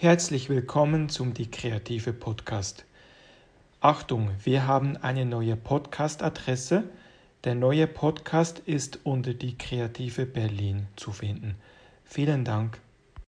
Herzlich willkommen zum Die Kreative Podcast. Achtung, wir haben eine neue Podcast-Adresse. Der neue Podcast ist unter Die Kreative Berlin zu finden. Vielen Dank.